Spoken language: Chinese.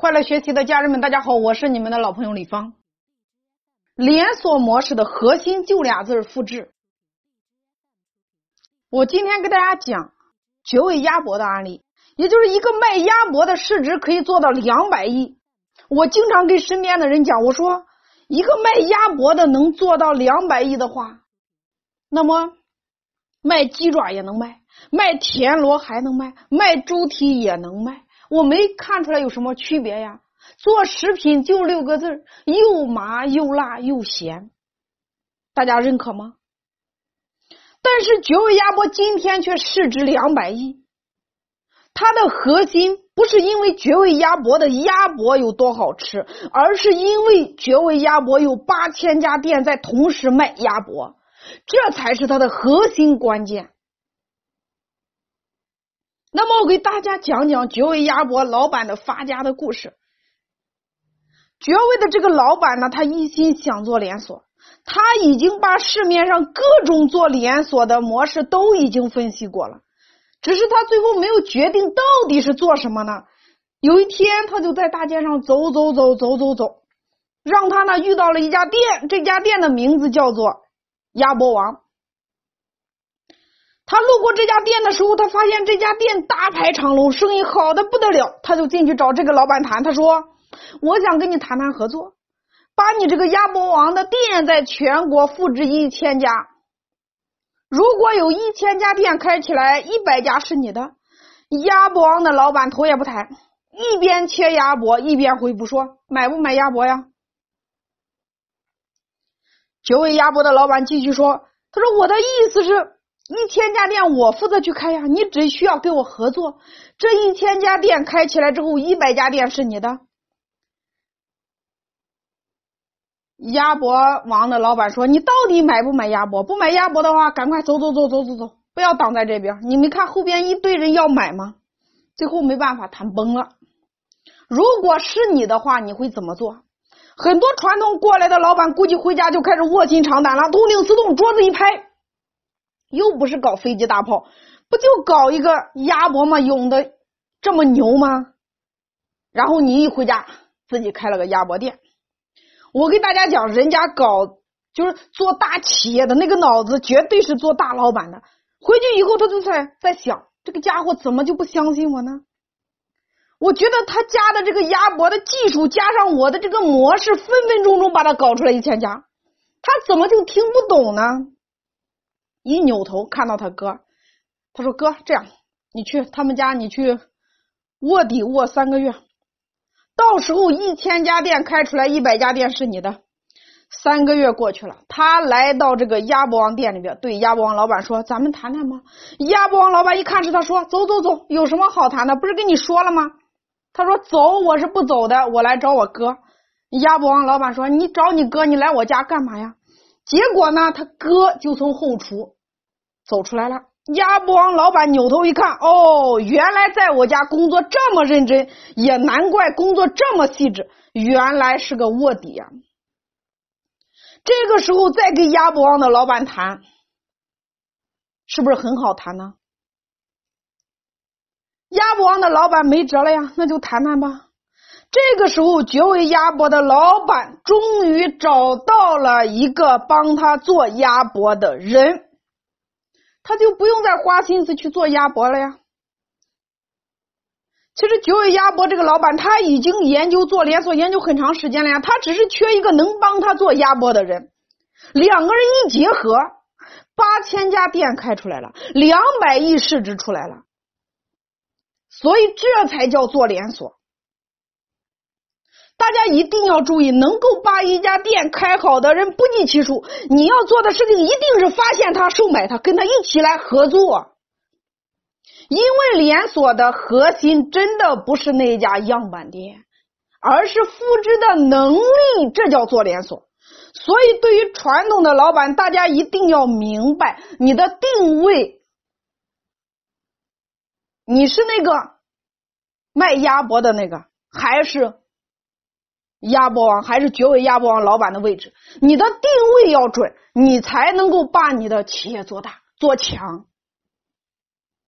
快乐学习的家人们，大家好，我是你们的老朋友李芳。连锁模式的核心就俩字复制。我今天给大家讲绝味鸭脖的案例，也就是一个卖鸭脖的市值可以做到两百亿。我经常跟身边的人讲，我说一个卖鸭脖的能做到两百亿的话，那么卖鸡爪也能卖，卖田螺还能卖，卖猪蹄也能卖。我没看出来有什么区别呀？做食品就六个字又麻又辣又咸，大家认可吗？但是绝味鸭脖今天却市值两百亿，它的核心不是因为绝味鸭脖的鸭脖有多好吃，而是因为绝味鸭脖有八千家店在同时卖鸭脖，这才是它的核心关键。那么我给大家讲讲绝味鸭脖老板的发家的故事。绝味的这个老板呢，他一心想做连锁，他已经把市面上各种做连锁的模式都已经分析过了，只是他最后没有决定到底是做什么呢？有一天，他就在大街上走走走走走走，让他呢遇到了一家店，这家店的名字叫做鸭脖王。他路过这家店的时候，他发现这家店大排长龙，生意好的不得了。他就进去找这个老板谈，他说：“我想跟你谈谈合作，把你这个鸭脖王的店在全国复制一千家。如果有一千家店开起来，一百家是你的。”鸭脖王的老板头也不抬，一边切鸭脖一边回复说：“买不买鸭脖呀？”九尾鸭脖的老板继续说：“他说我的意思是。”一千家店我负责去开呀，你只需要跟我合作。这一千家店开起来之后，一百家店是你的。鸭脖王的老板说：“你到底买不买鸭脖？不买鸭脖的话，赶快走走走走走走，不要挡在这边。你没看后边一堆人要买吗？”最后没办法，谈崩了。如果是你的话，你会怎么做？很多传统过来的老板估计回家就开始卧薪尝胆了，痛定思痛，桌子一拍。又不是搞飞机大炮，不就搞一个鸭脖吗？勇的这么牛吗？然后你一回家自己开了个鸭脖店。我给大家讲，人家搞就是做大企业的那个脑子，绝对是做大老板的。回去以后，他就在在想，这个家伙怎么就不相信我呢？我觉得他家的这个鸭脖的技术，加上我的这个模式，分分钟钟把他搞出来一千家，他怎么就听不懂呢？一扭头看到他哥，他说：“哥，这样，你去他们家，你去卧底卧三个月，到时候一千家店开出来，一百家店是你的。”三个月过去了，他来到这个鸭脖王店里边，对鸭脖王老板说：“咱们谈谈吗？”鸭脖王老板一看是他，说：“走走走，有什么好谈的？不是跟你说了吗？”他说：“走，我是不走的，我来找我哥。”鸭脖王老板说：“你找你哥，你来我家干嘛呀？”结果呢，他哥就从后厨走出来了。鸭脖王老板扭头一看，哦，原来在我家工作这么认真，也难怪工作这么细致，原来是个卧底呀。这个时候再跟鸭脖王的老板谈，是不是很好谈呢？鸭脖王的老板没辙了呀，那就谈谈吧。这个时候，绝味鸭脖的老板终于找到了一个帮他做鸭脖的人，他就不用再花心思去做鸭脖了呀。其实，绝味鸭脖这个老板他已经研究做连锁研究很长时间了呀，他只是缺一个能帮他做鸭脖的人。两个人一结合，八千家店开出来了，两百亿市值出来了，所以这才叫做连锁。大家一定要注意，能够把一家店开好的人不计其数。你要做的事情一定是发现他、收买他，跟他一起来合作。因为连锁的核心真的不是那家样板店，而是复制的能力，这叫做连锁。所以，对于传统的老板，大家一定要明白你的定位，你是那个卖鸭脖的那个，还是？鸭脖王还是绝味鸭脖王老板的位置，你的定位要准，你才能够把你的企业做大做强。